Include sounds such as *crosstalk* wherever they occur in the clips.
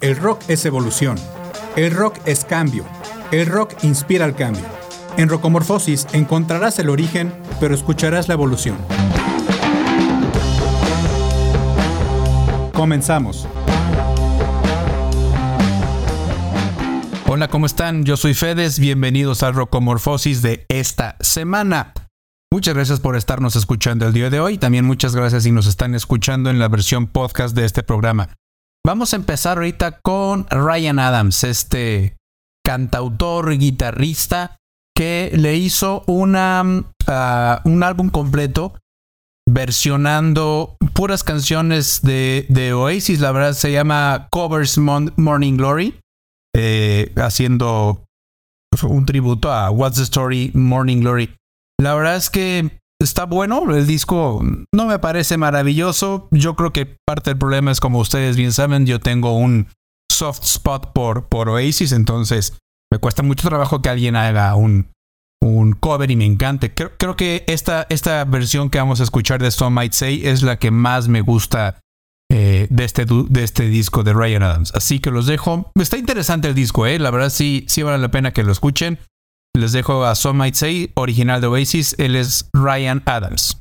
El rock es evolución. El rock es cambio. El rock inspira al cambio. En Rocomorfosis encontrarás el origen, pero escucharás la evolución. Comenzamos. Hola, ¿cómo están? Yo soy Fedes, bienvenidos al Rocomorfosis de esta semana. Muchas gracias por estarnos escuchando el día de hoy. También muchas gracias si nos están escuchando en la versión podcast de este programa. Vamos a empezar ahorita con Ryan Adams, este cantautor guitarrista que le hizo una, uh, un álbum completo versionando puras canciones de, Oasis. La verdad se llama Covers Morning Glory, eh, haciendo un tributo a What's the Story Morning Glory. La verdad es que está bueno. El disco no me parece maravilloso. Yo creo que parte del problema es, como ustedes bien saben, yo tengo un soft spot por, por Oasis, entonces me cuesta mucho trabajo que alguien haga un, un cover y me encante. Creo, que esta, esta versión que vamos a escuchar de Some Might Say es la que más me gusta eh, de, este, de este disco de Ryan Adams. Así que los dejo. Está interesante el disco, ¿eh? La verdad sí, sí vale la pena que lo escuchen. Les dejo a Some Might Say, original de Oasis. Él es Ryan Adams.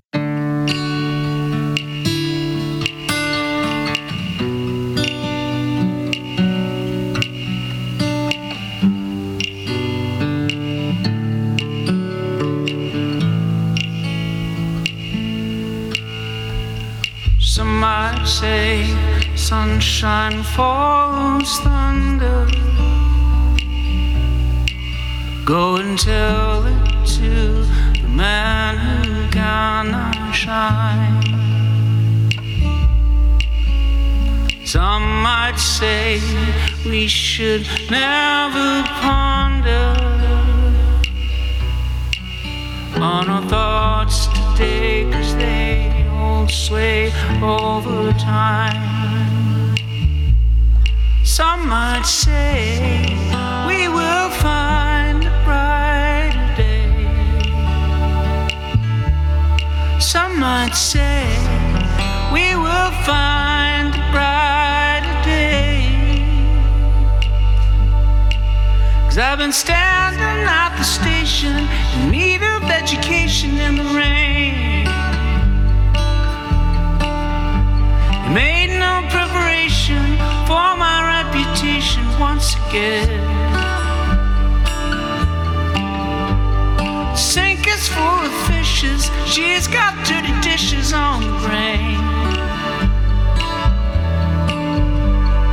Some might say sunshine follows thunder. Go and tell it to the man who cannot shine. Some might say we should never ponder on our thoughts today, cause they hold sway over time. Some might say we will Some might say we will find a brighter day. Cause I've been standing at the station in need of education in the rain. You made no preparation for my reputation once again. Is full of fishes, she's got dirty dishes on the brain.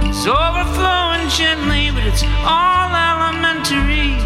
It's overflowing gently, but it's all elementary,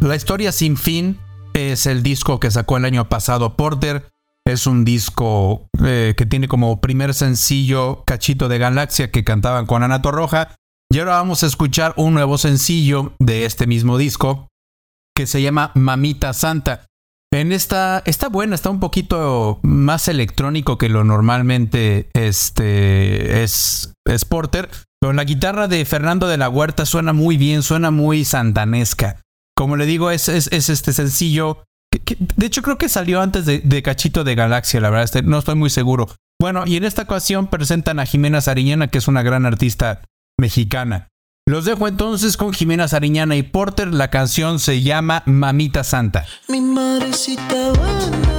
La historia sin fin es el disco que sacó el año pasado Porter es un disco eh, que tiene como primer sencillo Cachito de Galaxia que cantaban con Anato Roja. Y ahora vamos a escuchar un nuevo sencillo de este mismo disco que se llama Mamita Santa. En esta está buena, está un poquito más electrónico que lo normalmente este, es, es Porter, pero la guitarra de Fernando de la Huerta suena muy bien, suena muy santanesca. Como le digo, es, este sencillo. De hecho, creo que salió antes de, Cachito de Galaxia, la verdad, este, no estoy muy seguro. Bueno, y en esta ocasión presentan a Jimena Sariñana, que es una gran artista mexicana. Los dejo entonces con Jimena Sariñana y Porter. La canción se llama Mamita Santa. Mi madrecita buena.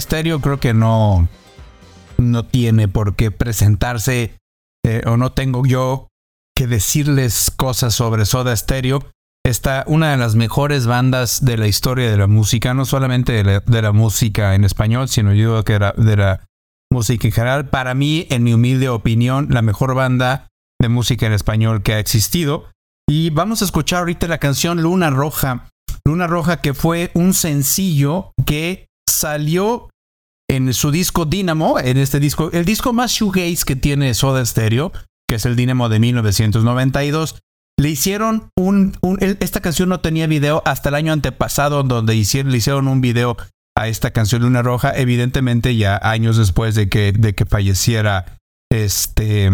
Stereo creo que no, no tiene por qué presentarse eh, o no tengo yo que decirles cosas sobre Soda Stereo. Está una de las mejores bandas de la historia de la música, no solamente de la, música en español, sino yo que era de la música en general. Para mí, en mi humilde opinión, la mejor banda de música en español que ha existido. Y vamos a escuchar ahorita la canción Luna Roja. Luna Roja que fue un sencillo que salió en su disco Dynamo, en este disco, el disco más shoegaze que tiene Soda Stereo, que es el Dynamo de 1992. Le hicieron un, esta canción no tenía video hasta el año antepasado, donde hicieron, le hicieron un video a esta canción Luna Roja, evidentemente ya años después de que, de que falleciera este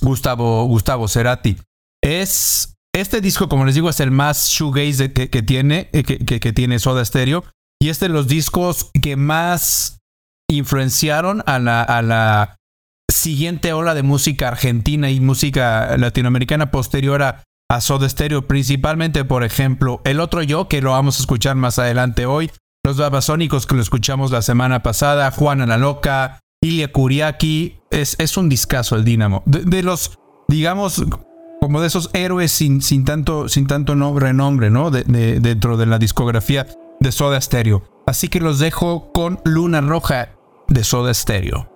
Gustavo, Gustavo Cerati. Es este disco, como les digo, es el más shoegaze que, tiene, que, que, tiene Soda Stereo. Y es de los discos que más influenciaron a la, siguiente ola de música argentina y música latinoamericana posterior a, a Soda Stereo, principalmente, por ejemplo, El Otro Yo, que lo vamos a escuchar más adelante hoy, Los Babasónicos, que lo escuchamos la semana pasada, Juana la Loca, Ilia Kuriaki, es, es un discazo el Dínamo. De, los, digamos, como de esos héroes sin, sin tanto, sin tanto nombre, renombre, ¿no? De, de- dentro de la discografía de Soda Stereo. Así que los dejo con Luna Roja de Soda Stereo.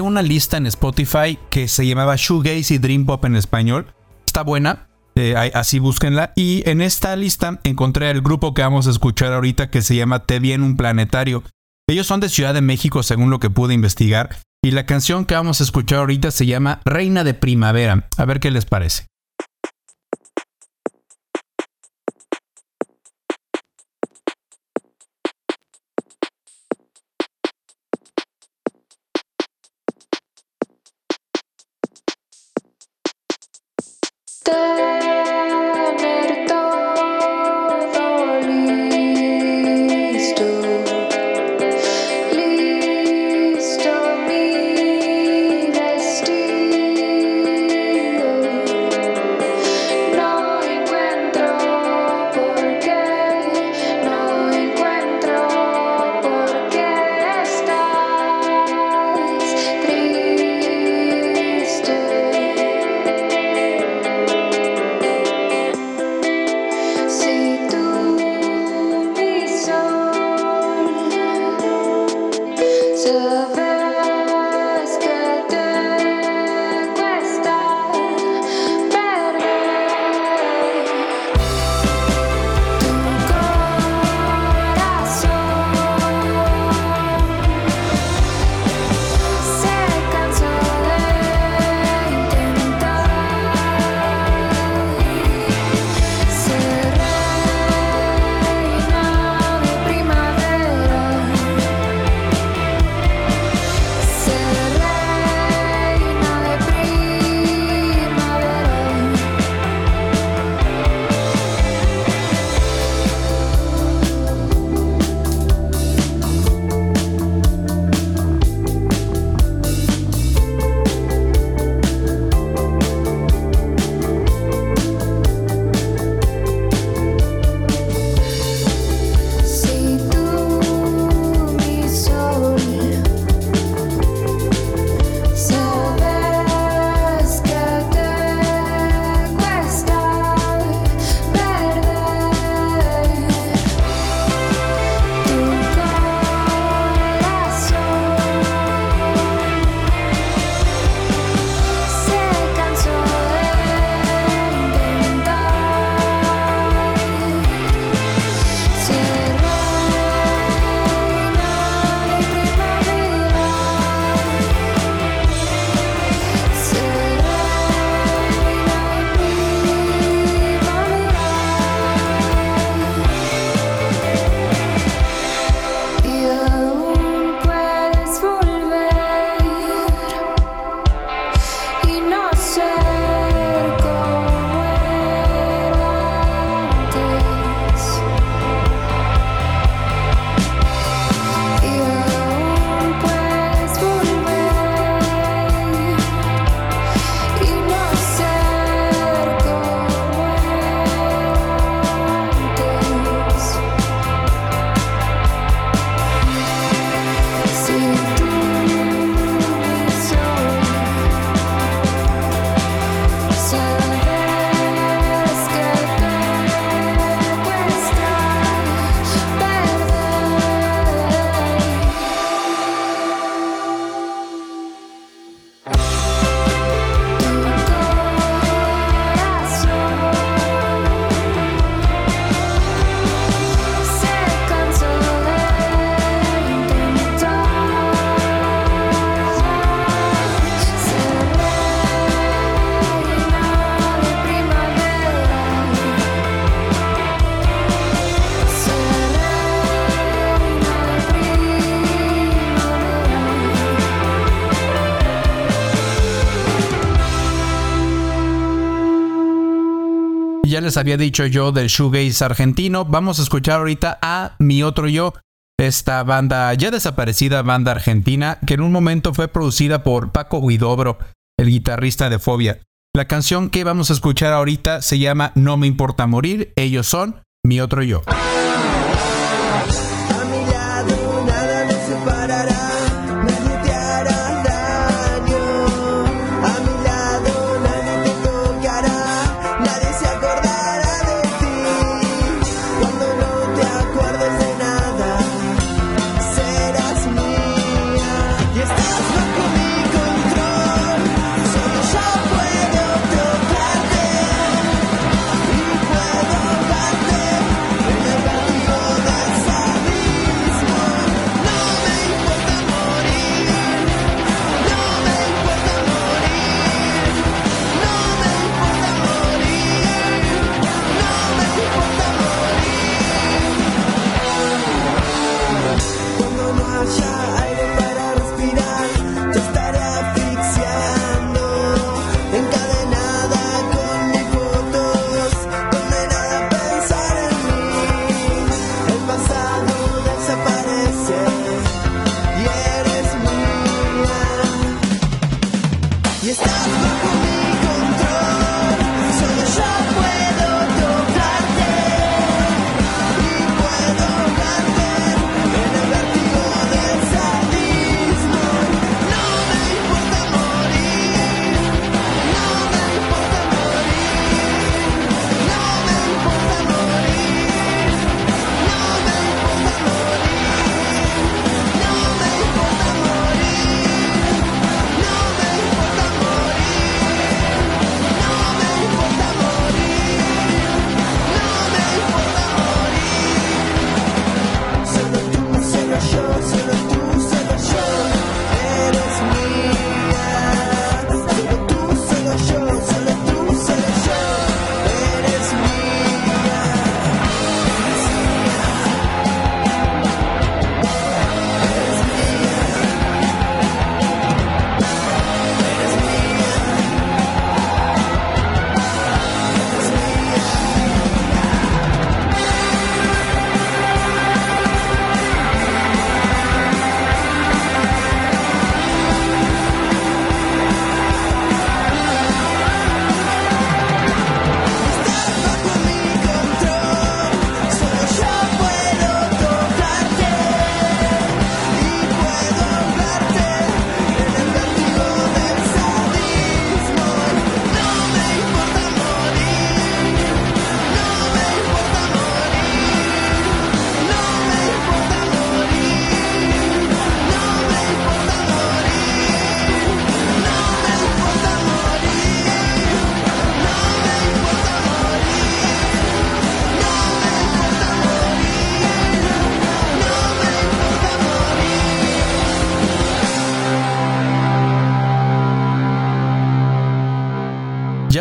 Una lista en Spotify que se llamaba Shoegaze y Dream Pop en español. Está buena, eh, así búsquenla. Y en esta lista encontré el grupo que vamos a escuchar ahorita que se llama Te en un planetario. Ellos son de Ciudad de México según lo que pude investigar. Y la canción que vamos a escuchar ahorita se llama Reina de Primavera. A ver qué les parece. the Ya les había dicho yo del shoegaze argentino. Vamos a escuchar ahorita a Mi Otro Yo, esta banda ya desaparecida, banda argentina, que en un momento fue producida por Paco Guidobro, el guitarrista de Fobia. La canción que vamos a escuchar ahorita se llama No me importa morir. Ellos son Mi Otro Yo.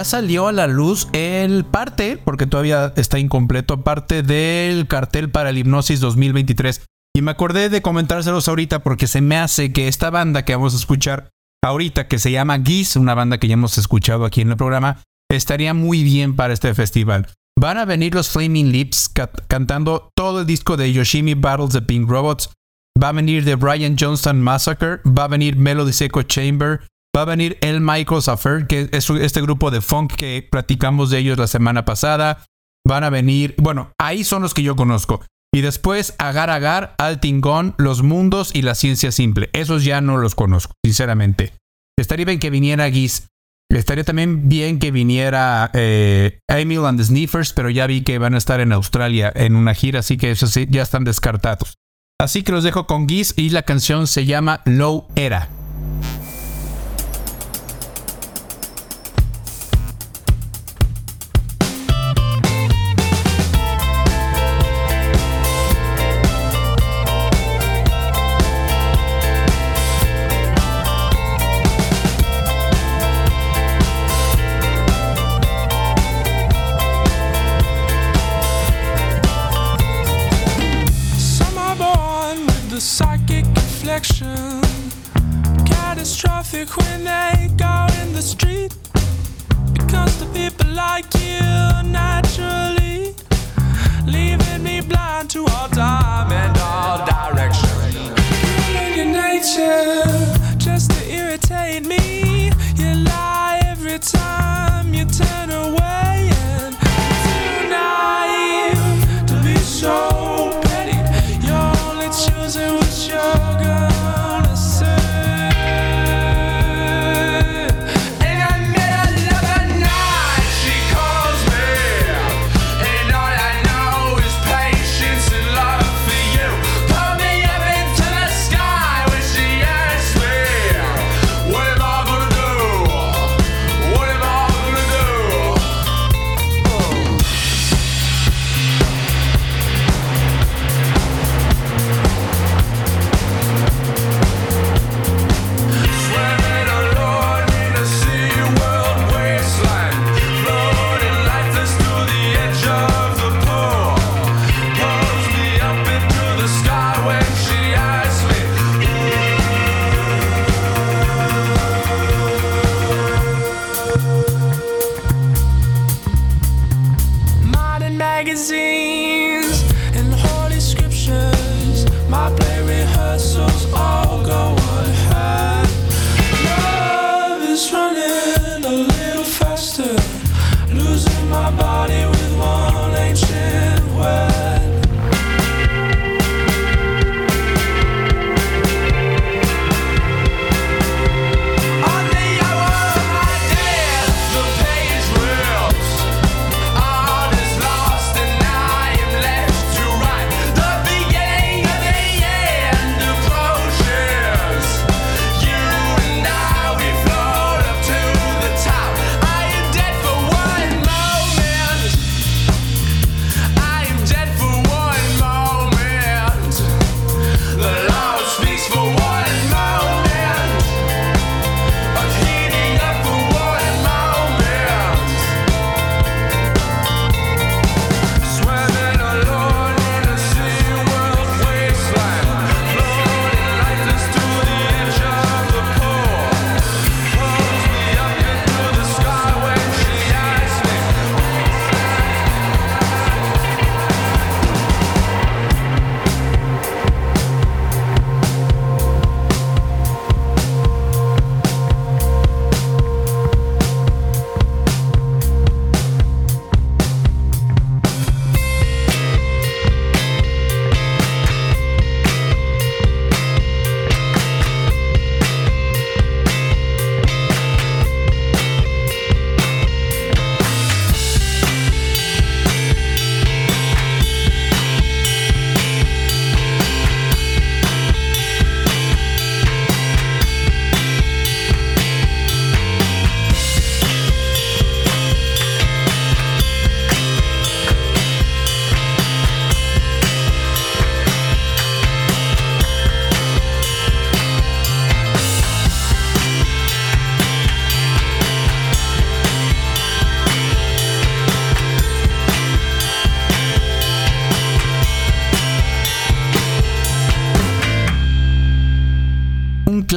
Salió a la luz el parte, porque todavía está incompleto, parte del cartel para el Hipnosis 2023. Y me acordé de comentárselos ahorita porque se me hace que esta banda que vamos a escuchar ahorita, que se llama Geese, una banda que ya hemos escuchado aquí en el programa, estaría muy bien para este festival. Van a venir los Flaming Lips ca- cantando todo el disco de Yoshimi Battles de Pink Robots. Va a venir The Brian Johnston Massacre. Va a venir Melody Seco Chamber. Va a venir El Michael's Affair, que es este grupo de funk que platicamos de ellos la semana pasada. Van a venir, bueno, ahí son los que yo conozco. Y después Agar Agar, Altingón, Los Mundos y La Ciencia Simple. Esos ya no los conozco, sinceramente. Estaría bien que viniera Giz. Estaría también bien que viniera eh, Emil and the Sniffers, pero ya vi que van a estar en Australia en una gira, así que esos ya están descartados. Así que los dejo con Giz y la canción se llama Low Era. Catastrophic when they go in the street. Because the people like you naturally leaving me blind to all time and all direction. Your nature just to irritate me. You lie every time you turn away and too naive to be so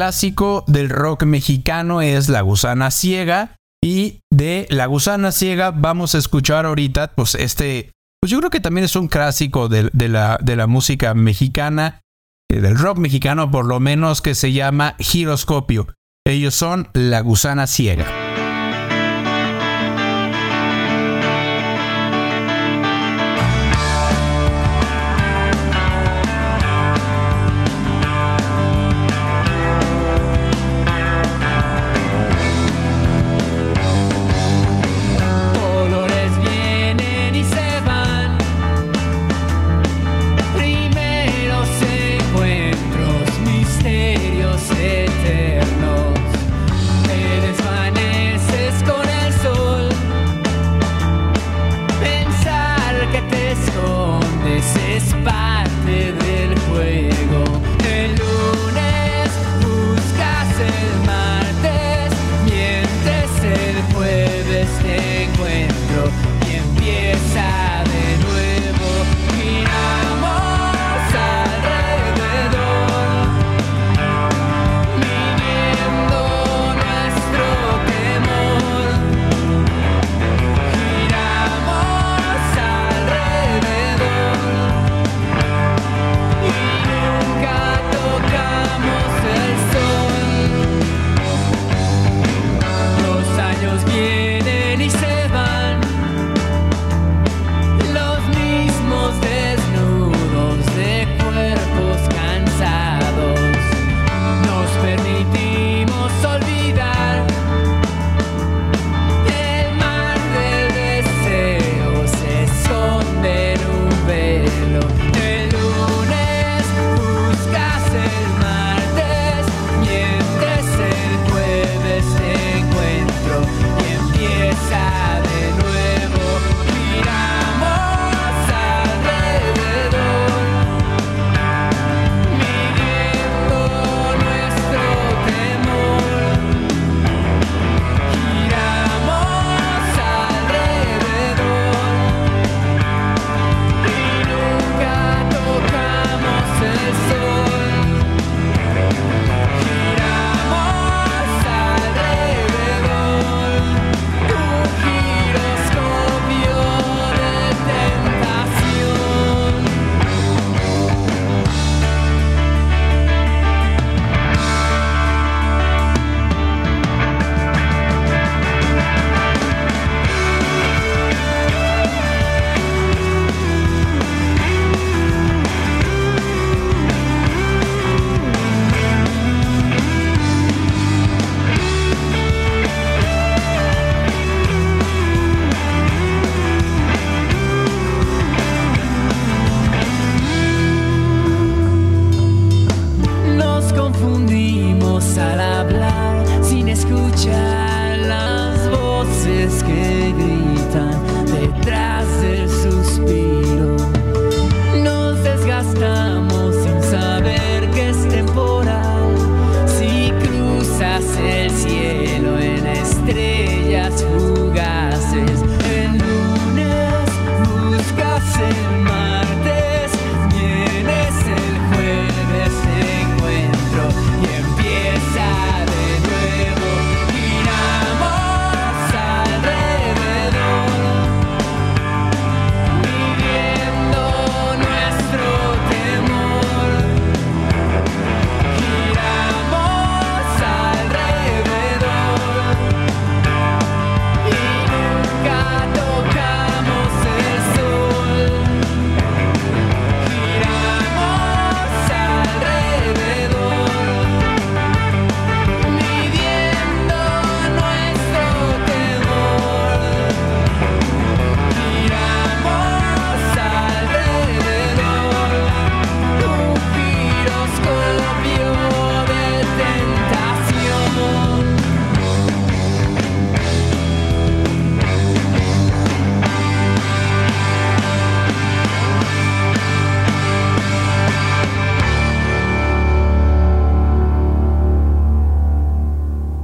clásico del rock mexicano es La Gusana Ciega. Y de La Gusana Ciega vamos a escuchar ahorita, pues este, pues yo creo que también es un clásico de, la, de la música mexicana, eh, del rock mexicano por lo menos, que se llama Giroscopio. Ellos son La Gusana Ciega.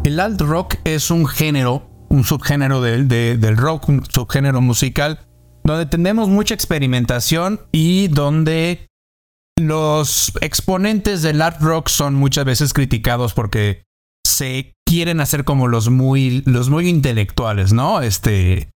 El alt rock es un género, un subgénero del, del rock, un subgénero musical, donde tenemos mucha experimentación y donde los exponentes del art rock son muchas veces criticados porque se quieren hacer como los muy, los muy intelectuales, ¿no? Este,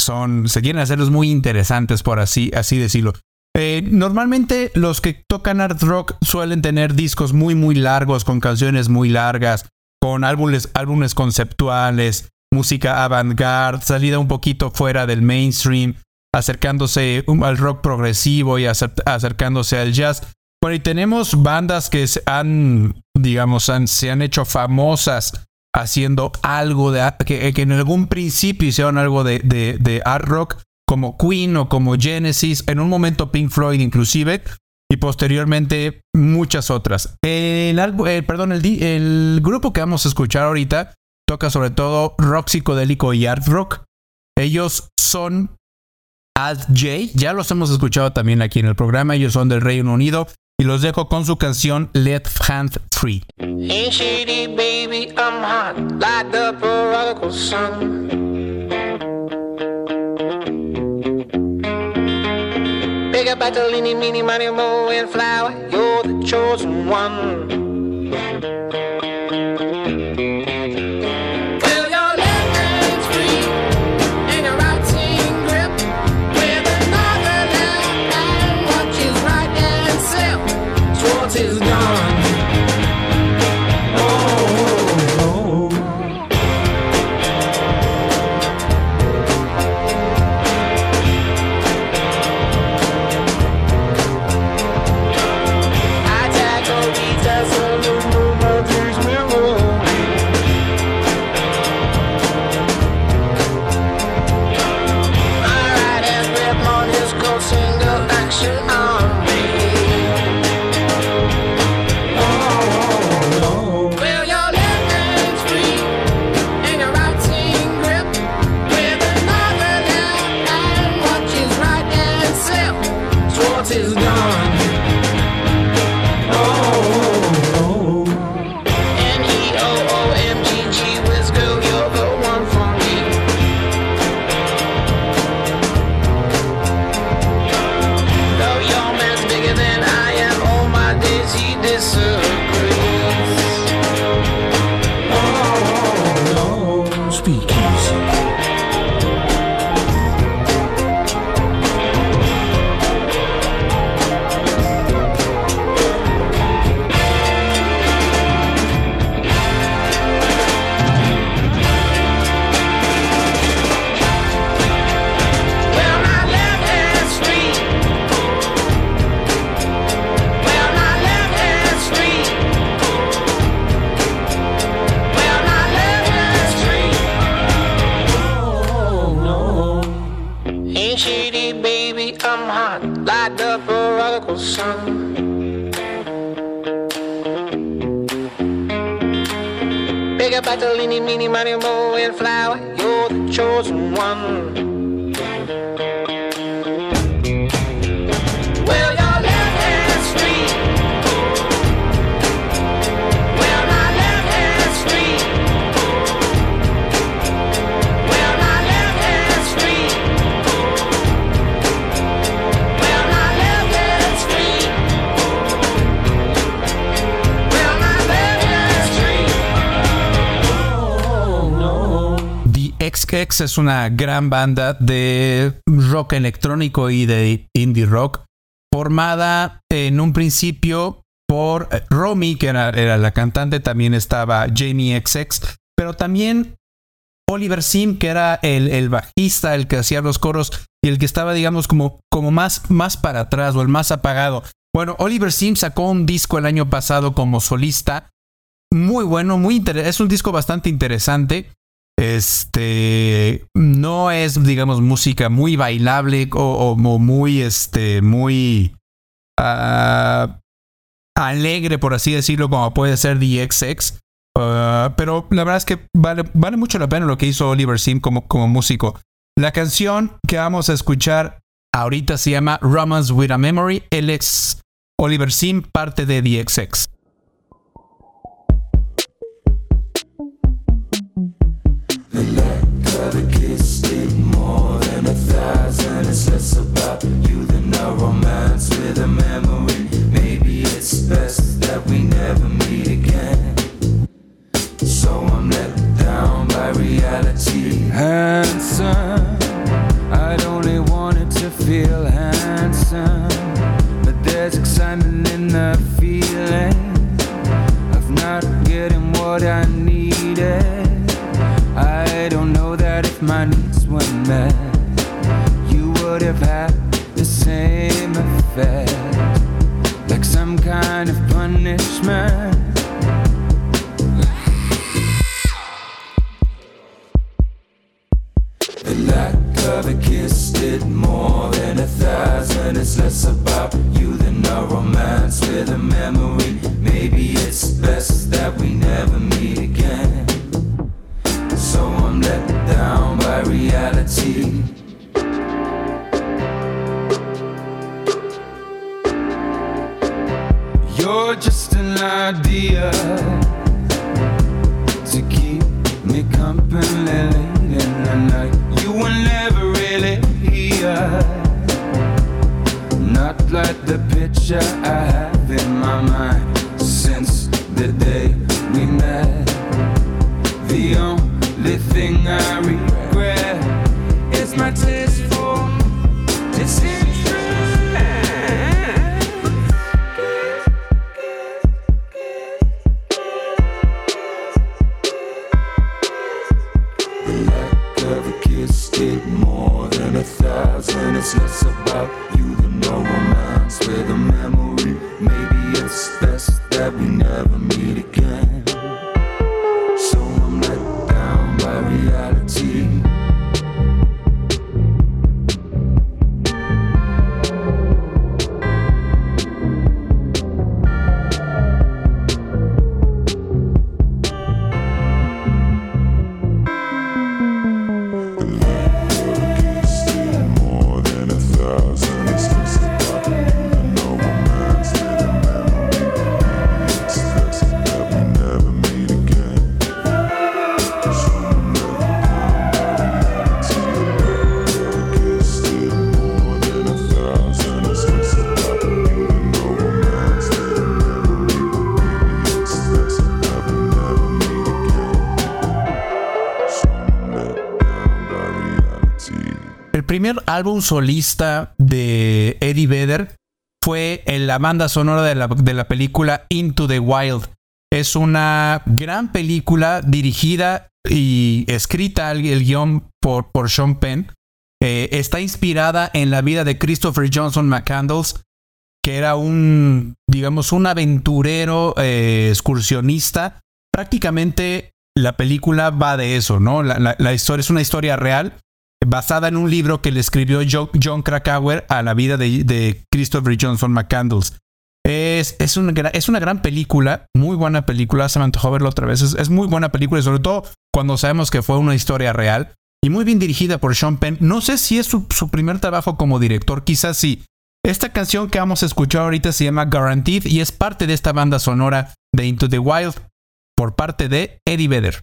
son, se quieren hacer los muy interesantes, por así, así decirlo. Eh, normalmente los que tocan art rock suelen tener discos muy, muy largos, con canciones muy largas, con álbumes, álbumes conceptuales, música avant-garde, salida un poquito fuera del mainstream, acercándose um, al rock progresivo y acer- acercándose al jazz. Bueno, y tenemos bandas que se han, digamos, han- se han hecho famosas haciendo algo de que, en algún principio hicieron algo de art rock, como Queen o como Genesis, en un momento Pink Floyd inclusive, y posteriormente muchas otras. El, eh, perdón, el, el grupo que vamos a escuchar ahorita toca sobre todo rock psicodélico y art rock. Ellos son Alt J, ya los hemos escuchado también aquí en el programa, ellos son del Reino Unido y los dejo con su canción Left Hand Free. Big up Bartolini, meeny, money, mo, and flower, you're the chosen one. city, baby, I'm hot. Light up a radical sun. Pick up a little, meeny, miny, mo, and flower. You're the chosen one. XX es una gran banda de rock electrónico y de indie rock formada en un principio por eh, Romy, que era, la cantante, también estaba Jamie XX, pero también Oliver Sim, que era el, el bajista, el que hacía los coros y el que estaba, digamos, como, como más, más para atrás o el más apagado. Bueno, Oliver Sim sacó un disco el año pasado como solista. Muy bueno, muy. Es un disco bastante interesante. Este no es, digamos, música muy bailable o, muy, este, muy ah, alegre, por así decirlo, como puede ser DXX. Ah, pero la verdad es que vale, vale mucho la pena lo que hizo Oliver Sim como, como músico. La canción que vamos a escuchar ahorita se llama Romance with a Memory. Él es Oliver Sim, parte de DXX. lasted more than a thousand. It's less thousand. It's less about you álbum solista de Eddie Vedder fue en la banda sonora de la, de la película Into the Wild. Es una gran película dirigida y escrita el, guion por, por Sean Penn. Eh, está inspirada en la vida de Christopher Johnson McCandles, que era un, digamos, un aventurero eh, excursionista. Prácticamente la película va de eso, ¿no? La- la historia es una historia real basada en un libro que le escribió Jo- John Krakauer a la vida de, Christopher Johnson McCandles. Es, es, una, es una gran película, muy buena película, se me antojó verla otra vez. Es, es muy buena película sobre todo cuando sabemos que fue una historia real y muy bien dirigida por Sean Penn. No sé si es su, su primer trabajo como director, quizás sí. Esta canción que vamos a escuchar ahorita se llama Guaranteed y es parte de esta banda sonora de Into the Wild por parte de Eddie Vedder.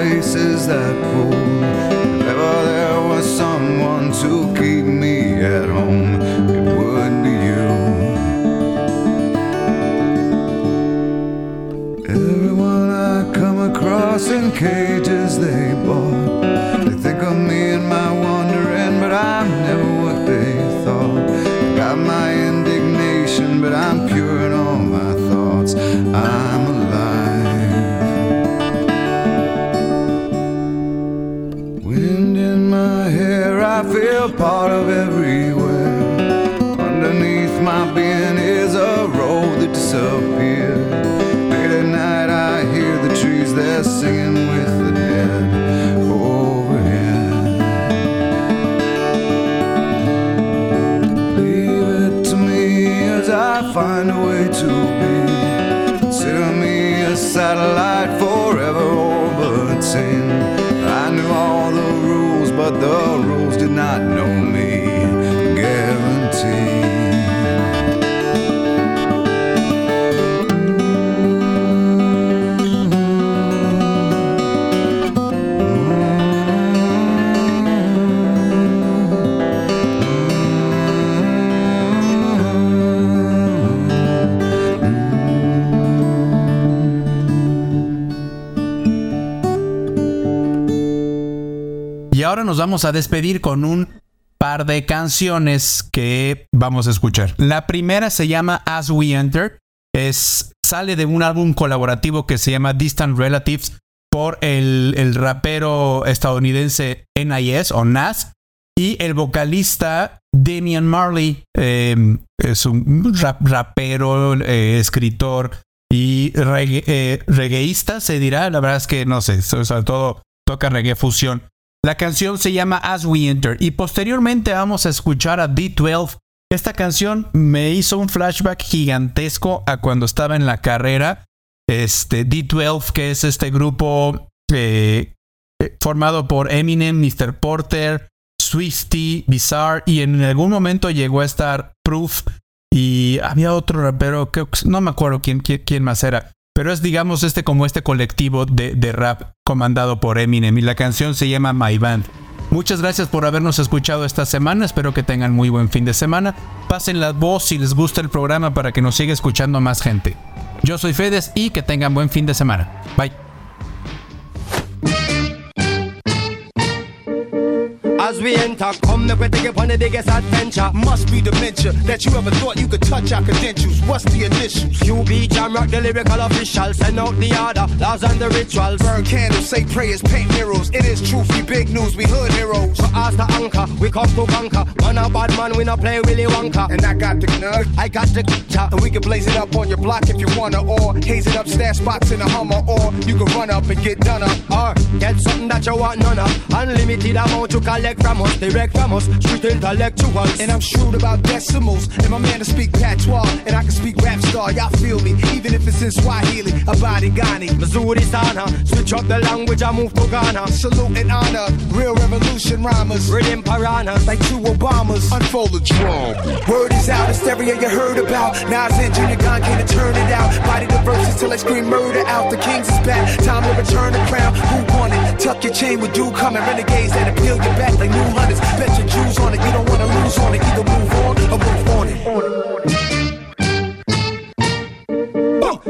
Places that pull. If ever there was someone to keep me at home, it would be you. Everyone I come across in cages they vamos a despedir con un par de canciones que vamos a escuchar. La primera se llama As We Enter. Es, sale de un álbum colaborativo que se llama Distant Relatives por el, el rapero estadounidense NIS o Nas y el vocalista Damian Marley. eh, es un rap- rapero, eh, escritor y reggae- eh, reggaeísta, se dirá. La verdad es que no sé, so- sobre todo toca reggae fusión. La canción se llama As We Enter y posteriormente vamos a escuchar a D12. Esta canción me hizo un flashback gigantesco a cuando estaba en la carrera. Este D12, que es este grupo eh, formado por Eminem, Mr. Porter, Swifty, Bizarre y en algún momento llegó a estar Proof y había otro rapero que no me acuerdo quién, quién, quién más era. Pero es, digamos, este como este colectivo de, de rap comandado por Eminem y la canción se llama My Band. Muchas gracias por habernos escuchado esta semana. Espero que tengan muy buen fin de semana. Pasen la voz si les gusta el programa para que nos siga escuchando más gente. Yo soy Fedes y que tengan buen fin de semana. Bye. As we enter, come the take upon the biggest adventure. Must be dementia that you ever thought you could touch our credentials. What's the initials? QB Jam Rock, the lyrical official. Send out the order, laws and the rituals. Burn candles, say prayers, paint mirrors. It is truth, we big news, we hood heroes. So as the anchor, we come to conquer. Man a bad man, we not play Willy Wonka. And I got the nug. I got the cha. And we can blaze it up on your block if you wanna, or haze it up, stash spots in a Hummer, or you can run up and get done up. Or get something that you want none of. Unlimited amount you collect from us, direct from us, street intellectuals. And I'm shrewd about decimals. And my man to speak patois, and I can speak rap star. Y'all feel me, even if it's in Swahili, Abadi Ghani. Missouri Sana, switch up the language, I move to Ghana. Salute and honor, real revolution rhymers. Rhythm piranhas, like two Obamas. Unfold the drum. Word is out, hysteria you heard about. Nas and Junior Gong came to turn it out. Body the verses till I scream murder out. The kings is back, time to return the crown. Who won it? Tuck your chain with dude coming. Renegades that appeal your back like new hunters. Bet your Jews on it, you don't wanna lose on it. Either move on or move on it.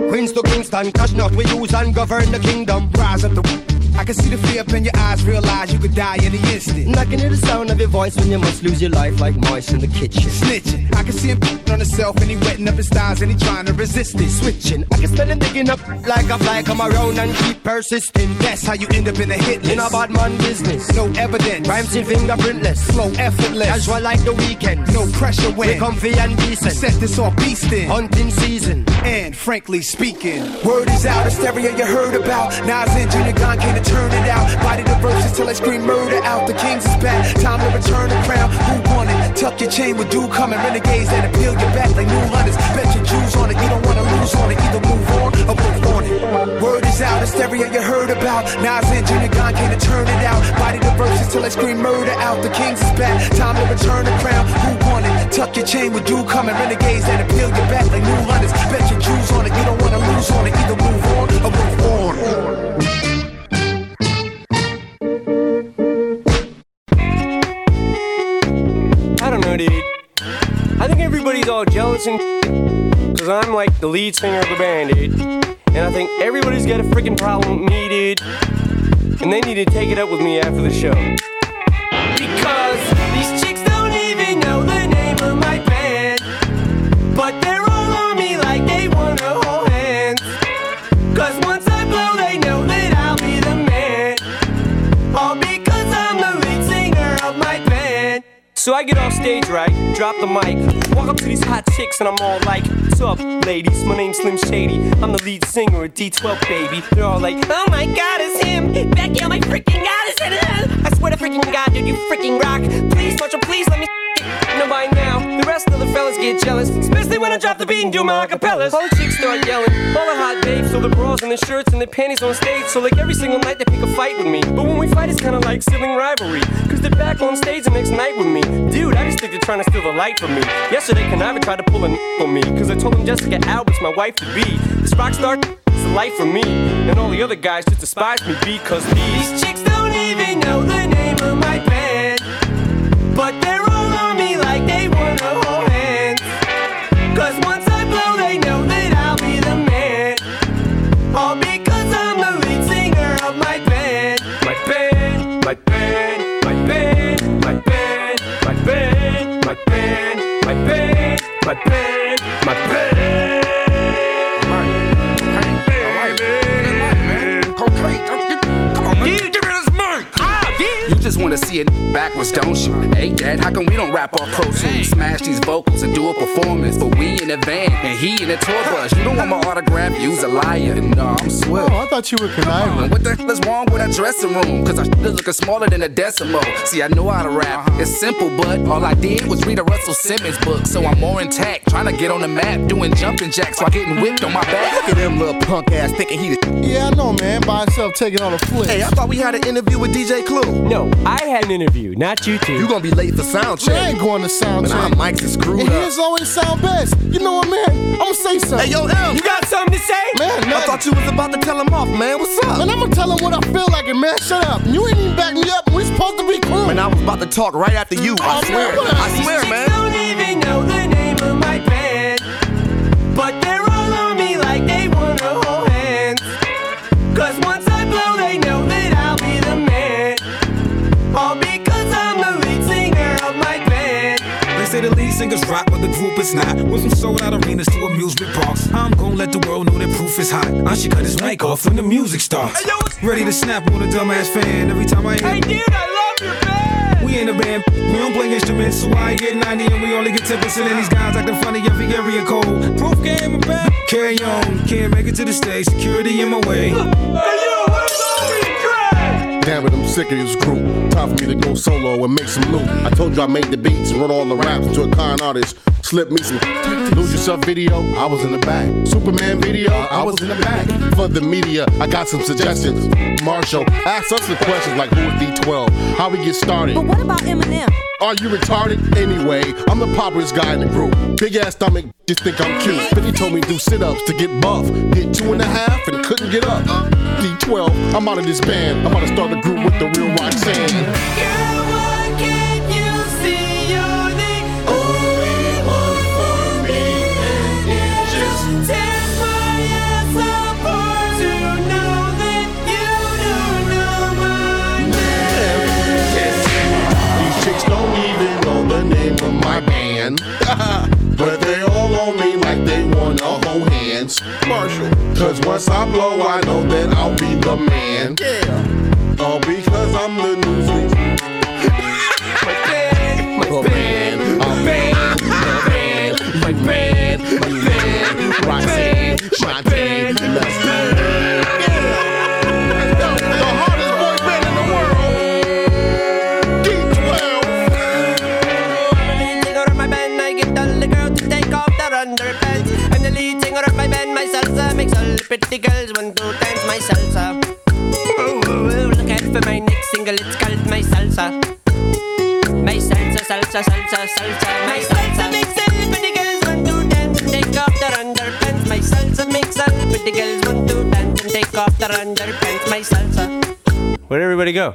Queens to Kingston, cash not we use and govern the kingdom. Rise up the. I can see the fear up in your eyes, realize you could die any instant. And I can hear the sound of your voice when you must lose your life like mice in the kitchen. Snitching, I can see him on himself and he wetting up his thighs and he trying to resist it. Switching, I can smell him digging up like a fly, come around and keep persisting. That's how you end up in a hit list. In a bad man business, no evidence. Rhymes in fingerprintless, flow effortless. Casual like the weekend, no pressure when we comfy and decent. Set this off beastin', hunting season, and frankly speaking, word is out. Hysteria you heard about. Nas and Junior Gong came to turn it out. Body the verses till I scream murder out. The kings is back, time to return the crown. Who won it? Tuck your chain with dude coming. Renegades that appeal your back like new hunters. Bet your Jews on it, you don't wanna lose on it. Either move on or move on it. Word is out, hysteria you heard about. Nas and Junior Gong came to turn it out. Body the verses till I scream murder out. The kings is back, time to return the crown. Who won it? Tuck your chain with dude coming. Renegades that appeal your back like new hunters. Bet your Jews on it, you don't wanna lose on it. Either move on or move on. I think everybody's all jealous and because I'm like the lead singer of the band. And I think everybody's got a freaking problem dude. And they need to take it up with me after the show. Because So I get off stage, right? Drop the mic. Walk up to these hot chicks and I'm all like, What's up, ladies? My name's Slim Shady. I'm the lead singer of D12, baby. They're all like, Oh my god, it's him. Becky, oh my freaking god, it's him. I swear to freaking god, dude, you freaking rock. Please, Marshall, please let me. No, by now, the rest of the fellas get jealous. Especially when I drop the beat and do my acapellas. All the chicks start yelling. All the hot babes, so the bras and the shirts and the panties on stage. So, like every single night, they pick a fight with me. But when we fight, it's kinda like sibling rivalry. Cause they're back on stage the next night with me. Dude, I just think they're trying to steal the light from me. Yesterday, Conniva tried to pull a n on me. Cause I told him Jessica Albert's my wife to be. This rock star is the life for me. And all the other guys just despise me because these chicks don't even know the name of my band. But they're my pain, my pain. Wanna see it backwards, don't you? Hey, Dad, how come we don't rap our pro tools? Smash these vocals and do a performance. But we in the van and he in the tour bus. You don't want my autograph, you's a liar. No, uh, I'm swift. Oh, I thought you were conniving. What the hell is wrong with that dressing room? Cause I shit is looking smaller than a decimal. See, I know how to rap. Uh-huh. It's simple, but all I did was read a Russell Simmons book. So I'm more intact, trying to get on the map, doing jumping jacks while getting whipped on my back. Look at them little punk ass thinking he the. Yeah, I know, man. By himself taking on a flicks. Hey, I thought we had an interview with DJ Clue. No, I had an interview, not you two. You gonna be late for sound check. I ain't going to sound Man, check. our mics is screwed and up. his always sound best. You know what, man? I'm gonna say something. Hey, yo, M. You got something to say? Man, I thought you was about to tell him off, man. What's up? Man, I'm gonna tell him what I feel like, and man, shut up. You ain't even back me up. We supposed to be cool. Man, I was about to talk right after you. I Oh, swear. man, I swear, man. The group is not. Went from sold out arenas to amusement parks. I'm gonna let the world know that proof is hot. I should cut his mic off when the music starts. Ready to snap on a dumbass fan every time I hear. Hey dude, I love your band! We in the band, we don't play instruments, so I get 90 and we only get 10%. And these guys acting funny every area code. Proof game and back. Carry on, can't make it to the stage, security in my way. Hey yo, where's all these? Damn it, I'm sick of this group. Time for me to go solo and make some loot. I told you I made the beats and wrote all the raps to a con artist. Slip me some lose yourself video. I was in the back. Superman video. I was in the back. For the media, I got some suggestions. Marshall, ask us the questions like who is D12? How we get started? But what about Eminem? Are you retarded? Anyway, I'm the poppiest guy in the group. Big ass stomach, just think I'm cute. 50 told me do sit ups to get buff. Did two and a half and couldn't get up. D12, I'm out of this band. I'm about to start a group with the real Roxanne. Girl, why can't you see you're the only one for me? It just tears my ass apart to know that you don't know my name. These chicks don't even know the name of my band. *laughs* hands. Marshall. Cause once I blow, I know that I'll be the man. Yeah. All because I'm the new My band, my band, my band, my band, my band, my my Roxanne, Shantae, the pretty girls want to dance my salsa. Ooh, ooh, ooh, look out for my next single, it's called my salsa. My salsa, salsa, salsa, salsa, my salsa makes all the pretty girls want to dance and take off their underpants. My salsa makes all the pretty girls want to dance and take off their underpants. My salsa. Where'd everybody go?